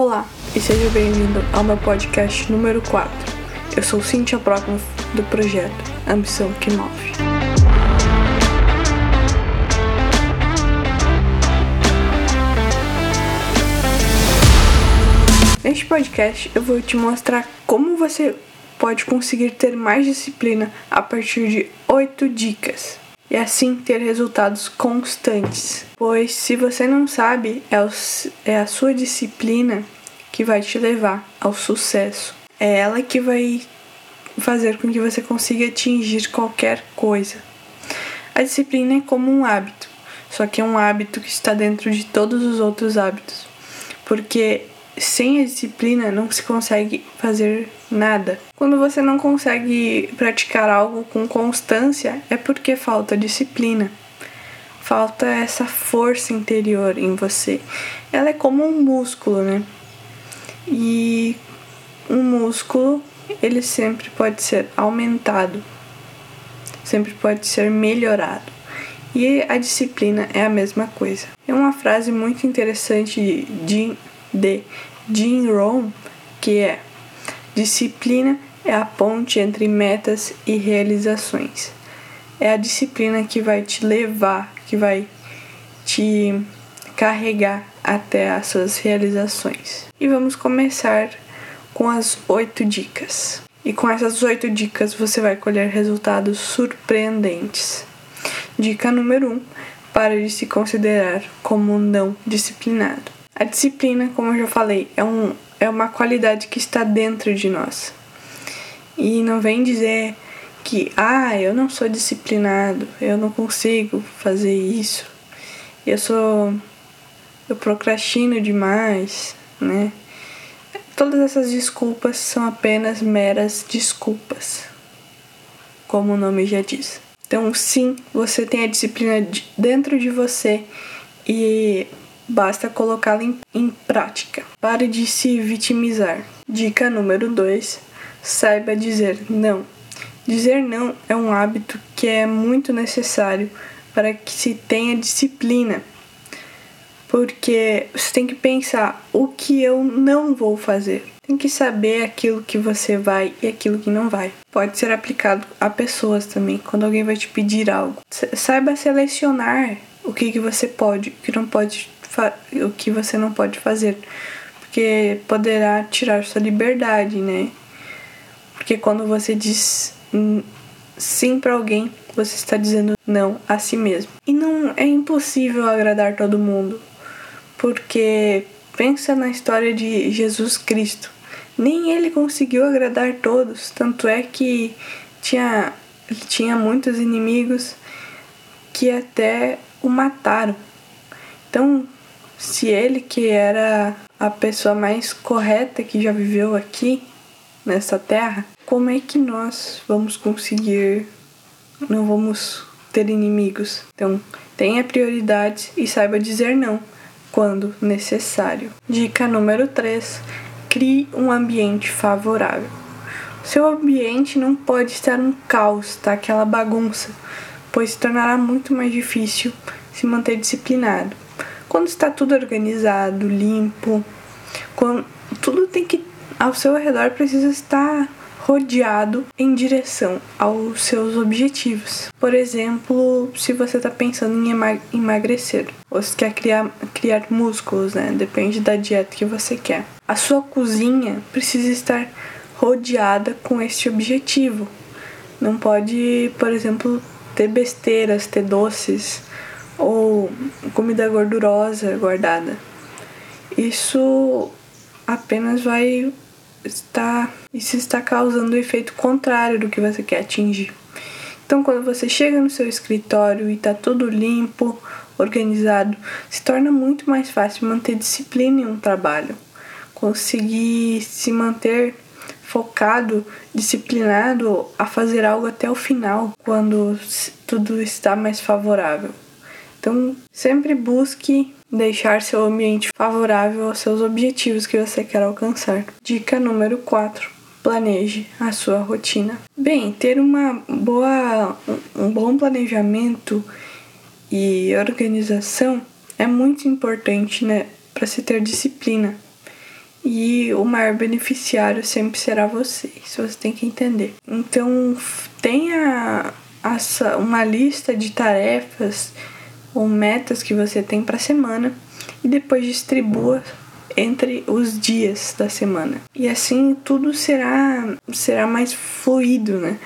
Olá e seja bem-vindo ao meu podcast número 4. Eu sou Cynthia Procknoff do projeto Ambição que Move. Neste podcast eu vou te mostrar como você pode conseguir ter mais disciplina a partir de 8 dicas e assim ter resultados constantes. Pois se você não sabe, é, o, é a sua disciplina que vai te levar ao sucesso. É ela que vai fazer com que você consiga atingir qualquer coisa. A disciplina é como um hábito, só que é um hábito que está dentro de todos os outros hábitos. Porque sem a disciplina não se consegue fazer nada. Quando você não consegue praticar algo com constância, é porque falta disciplina. Falta essa força interior em você. Ela é como um músculo, né? E um músculo, ele sempre pode ser aumentado, sempre pode ser melhorado. E a disciplina é a mesma coisa. É uma frase muito interessante de, de Jim Rohn, que é: disciplina é a ponte entre metas e realizações. É a disciplina que vai te levar, que vai te carregar até as suas realizações. E vamos começar com as oito dicas. E com essas oito dicas você vai colher resultados surpreendentes. Dica número um: pare de se considerar como não disciplinado. A disciplina, como eu já falei, é, um, é uma qualidade que está dentro de nós. E não vem dizer que, ah, eu não sou disciplinado, eu não consigo fazer isso, eu sou. eu procrastino demais, né? Todas essas desculpas são apenas meras desculpas, como o nome já diz. Então, sim, você tem a disciplina dentro de você e basta colocá-la em, em prática. Pare de se vitimizar. Dica número 2: saiba dizer não. Dizer não é um hábito que é muito necessário para que se tenha disciplina. Porque você tem que pensar o que eu não vou fazer. Tem que saber aquilo que você vai e aquilo que não vai. Pode ser aplicado a pessoas também, quando alguém vai te pedir algo. Saiba selecionar o que, que você pode, o que não pode o que você não pode fazer, porque poderá tirar sua liberdade, né? Porque quando você diz sim para alguém, você está dizendo não a si mesmo. E não é impossível agradar todo mundo, porque pensa na história de Jesus Cristo. Nem ele conseguiu agradar todos, tanto é que tinha, tinha muitos inimigos que até o mataram. Então, se ele, que era a pessoa mais correta que já viveu aqui nessa terra, como é que nós vamos conseguir, não vamos ter inimigos? Então, tenha prioridades e saiba dizer não quando necessário. Dica número 3: crie um ambiente favorável. Seu ambiente não pode estar um caos, tá? Aquela bagunça, pois se tornará muito mais difícil se manter disciplinado quando está tudo organizado, limpo, quando tudo tem que ao seu redor precisa estar rodeado em direção aos seus objetivos. Por exemplo, se você está pensando em emagrecer ou se quer criar, criar músculos, né? Depende da dieta que você quer. A sua cozinha precisa estar rodeada com este objetivo. Não pode, por exemplo, ter besteiras, ter doces, ou comida gordurosa guardada. Isso apenas vai estar isso está causando o efeito contrário do que você quer atingir. Então, quando você chega no seu escritório e está tudo limpo, organizado, se torna muito mais fácil manter disciplina em um trabalho, conseguir se manter focado, disciplinado a fazer algo até o final, quando tudo está mais favorável. Então, sempre busque deixar seu ambiente favorável aos seus objetivos que você quer alcançar. Dica número 4. Planeje a sua rotina. Bem, ter uma boa, um bom planejamento e organização é muito importante, né, para se ter disciplina. e o maior beneficiário sempre será você. Isso você tem que entender. Então, tenha essa, uma lista de tarefas ou metas que você tem para a semana e depois distribua entre os dias da semana. E assim tudo será será mais fluido, né?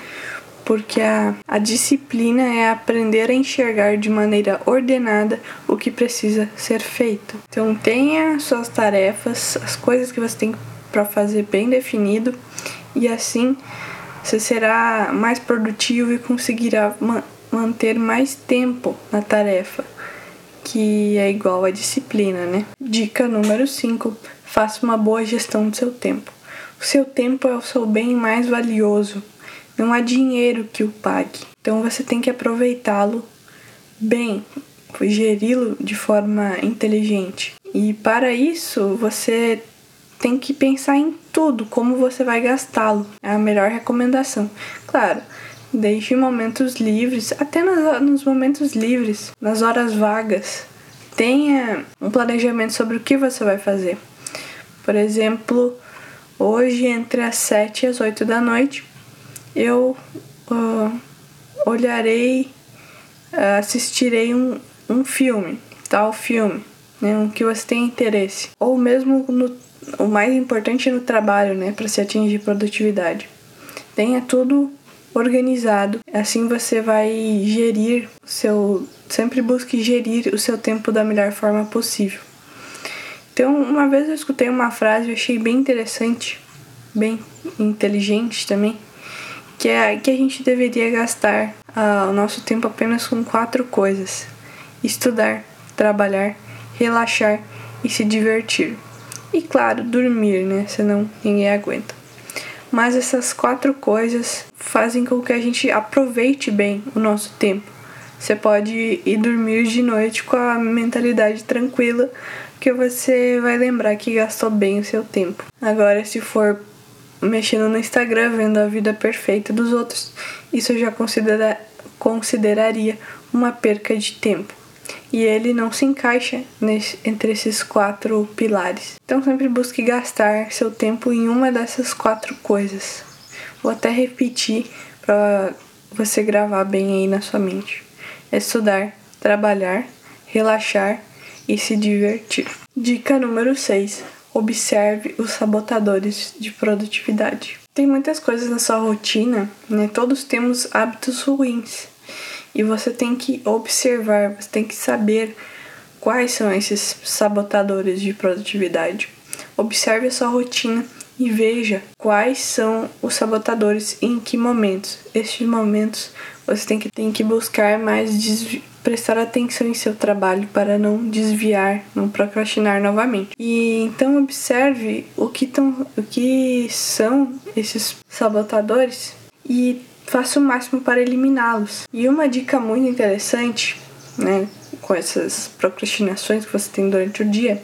Porque a, a disciplina é aprender a enxergar de maneira ordenada o que precisa ser feito. Então tenha suas tarefas, as coisas que você tem para fazer bem definido e assim você será mais produtivo e conseguirá manter mais tempo na tarefa, que é igual à disciplina, né? Dica número 5: faça uma boa gestão do seu tempo. O seu tempo é o seu bem mais valioso. Não há dinheiro que o pague. Então você tem que aproveitá-lo bem, geri-lo de forma inteligente. E para isso você tem que pensar em tudo, como você vai gastá-lo. É a melhor recomendação. Claro, deixe momentos livres, até nos momentos livres, nas horas vagas. Tenha um planejamento sobre o que você vai fazer. Por exemplo, hoje entre as 7 e as 8 da noite, eu uh, olharei, uh, assistirei um, um filme, tal filme, né, um que você tem interesse. Ou mesmo no o mais importante no trabalho, né, para se atingir produtividade. Tenha tudo organizado. Assim você vai gerir o seu, sempre busque gerir o seu tempo da melhor forma possível. Então, uma vez eu escutei uma frase, eu achei bem interessante, bem inteligente também, que é que a gente deveria gastar uh, o nosso tempo apenas com quatro coisas: estudar, trabalhar, relaxar e se divertir. E claro, dormir, né? Senão ninguém aguenta. Mas essas quatro coisas fazem com que a gente aproveite bem o nosso tempo. Você pode ir dormir de noite com a mentalidade tranquila, porque você vai lembrar que gastou bem o seu tempo. Agora, se for mexendo no Instagram, vendo a vida perfeita dos outros, isso eu já considera, consideraria uma perca de tempo e ele não se encaixa nesse, entre esses quatro pilares. Então sempre busque gastar seu tempo em uma dessas quatro coisas. Vou até repetir para você gravar bem aí na sua mente: estudar, trabalhar, relaxar e se divertir. Dica número 6: observe os sabotadores de produtividade. Tem muitas coisas na sua rotina, né? Todos temos hábitos ruins. E você tem que observar, você tem que saber quais são esses sabotadores de produtividade. Observe a sua rotina e veja quais são os sabotadores e em que momentos. Estes momentos você tem que, tem que buscar mais prestar atenção em seu trabalho para não desviar, não procrastinar novamente. E então observe o que, tão, o que são esses sabotadores e faça o máximo para eliminá-los. E uma dica muito interessante, né, com essas procrastinações que você tem durante o dia,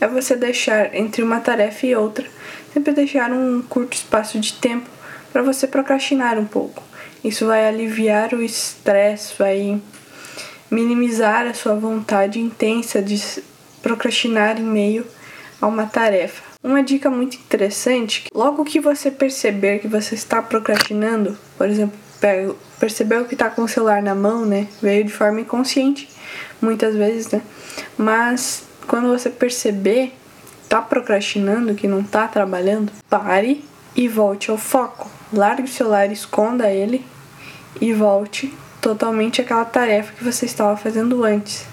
é você deixar entre uma tarefa e outra, sempre deixar um curto espaço de tempo para você procrastinar um pouco. Isso vai aliviar o estresse, vai minimizar a sua vontade intensa de procrastinar em meio a uma tarefa. Uma dica muito interessante, logo que você perceber que você está procrastinando, por exemplo, percebeu que está com o celular na mão, né? Veio de forma inconsciente, muitas vezes, né? Mas quando você perceber, tá procrastinando, que não tá trabalhando, pare e volte ao foco. Largue o celular, esconda ele e volte totalmente àquela tarefa que você estava fazendo antes.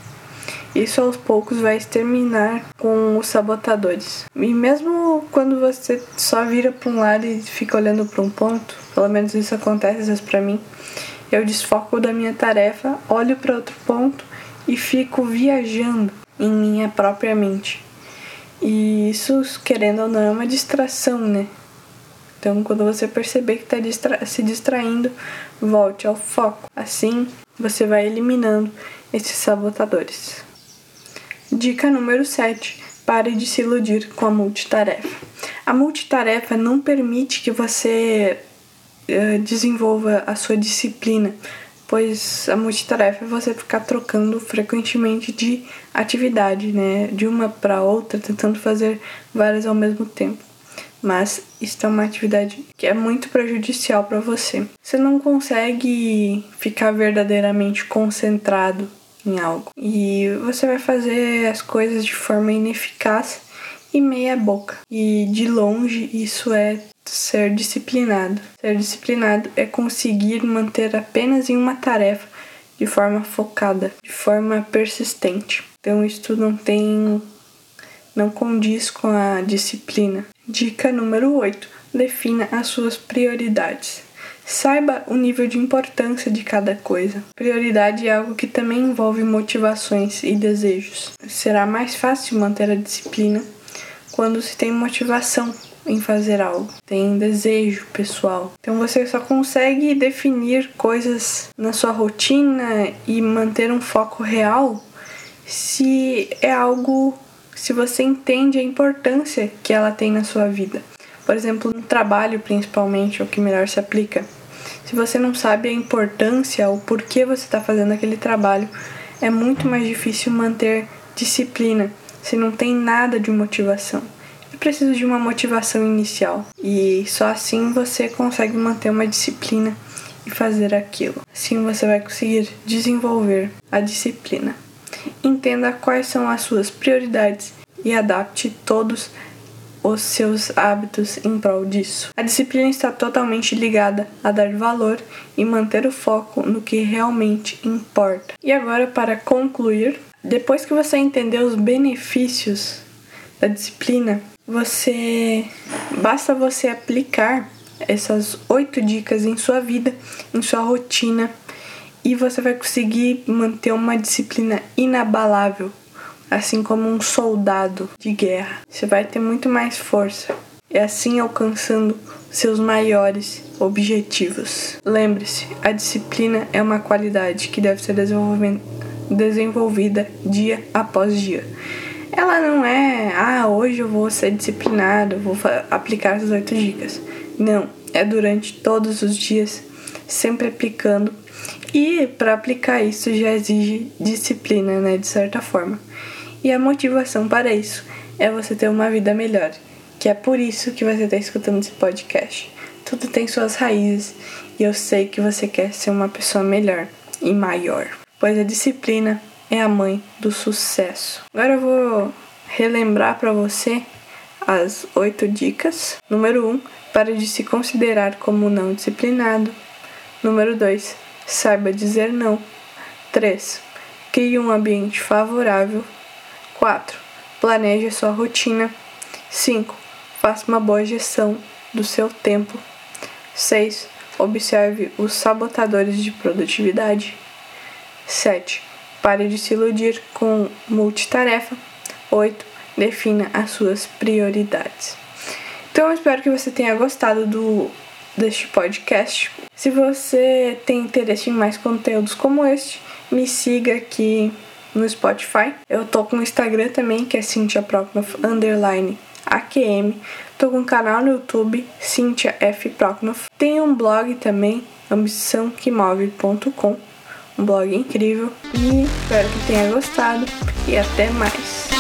Isso aos poucos vai exterminar com os sabotadores. E mesmo quando você só vira para um lado e fica olhando para um ponto, pelo menos isso acontece às vezes para mim, eu desfoco da minha tarefa, olho para outro ponto e fico viajando em minha própria mente. E isso, querendo ou não, é uma distração, né? Então, quando você perceber que está distra se distraindo, volte ao foco. Assim, você vai eliminando esses sabotadores. Dica número 7. Pare de se iludir com a multitarefa. A multitarefa não permite que você uh, desenvolva a sua disciplina, pois a multitarefa é você ficar trocando frequentemente de atividade, né, de uma para outra, tentando fazer várias ao mesmo tempo. Mas isso é uma atividade que é muito prejudicial para você. Você não consegue ficar verdadeiramente concentrado em algo e você vai fazer as coisas de forma ineficaz e meia boca. E de longe isso é ser disciplinado. Ser disciplinado é conseguir manter apenas em uma tarefa de forma focada, de forma persistente. Então isso não tem não condiz com a disciplina. Dica número 8: defina as suas prioridades. Saiba o nível de importância de cada coisa. Prioridade é algo que também envolve motivações e desejos. Será mais fácil manter a disciplina quando se tem motivação em fazer algo, tem desejo pessoal. Então você só consegue definir coisas na sua rotina e manter um foco real se é algo, se você entende a importância que ela tem na sua vida. Por exemplo, no trabalho, principalmente, é o que melhor se aplica. Se você não sabe a importância ou por que você está fazendo aquele trabalho, é muito mais difícil manter disciplina se não tem nada de motivação precisa de uma motivação inicial e só assim você consegue manter uma disciplina e fazer aquilo. Assim você vai conseguir desenvolver a disciplina. Entenda quais são as suas prioridades e adapte todos os seus hábitos em prol disso. A disciplina está totalmente ligada a dar valor e manter o foco no que realmente importa. E agora, para concluir, depois que você entendeu os benefícios da disciplina, você basta você aplicar essas oito dicas em sua vida, em sua rotina, e você vai conseguir manter uma disciplina inabalável, assim como um soldado de guerra. Você vai ter muito mais força e assim alcançando seus maiores objetivos. Lembre-se, a disciplina é uma qualidade que deve ser desenvolvida dia após dia ela não é, ah, hoje eu vou ser disciplinado, vou aplicar essas oito dicas. Não, é durante todos os dias, sempre aplicando. E para aplicar isso já exige disciplina, né, de certa forma. E a motivação para isso é você ter uma vida melhor, que é por isso que você está escutando esse podcast. Tudo tem suas raízes e eu sei que você quer ser uma pessoa melhor e maior, pois a disciplina é a mãe do sucesso. Agora eu vou relembrar para você as oito dicas. Número 1, um, pare de se considerar como não disciplinado. Número 2, saiba dizer não. 3, crie um ambiente favorável. 4, planeje sua rotina. 5, faça uma boa gestão do seu tempo. 6, observe os sabotadores de produtividade. 7, Pare de se iludir com multitarefa. 8. Defina as suas prioridades. Então eu espero que você tenha gostado do deste podcast. Se você tem interesse em mais conteúdos como este, me siga aqui no Spotify. Eu tô com o Instagram também, que é Cynthia Proknoff underline AQM. Tô com um canal no YouTube, Cynthia F. Proknoff. Tem um blog também, ambiçãoquemove.com um blog incrível e espero que tenha gostado e até mais.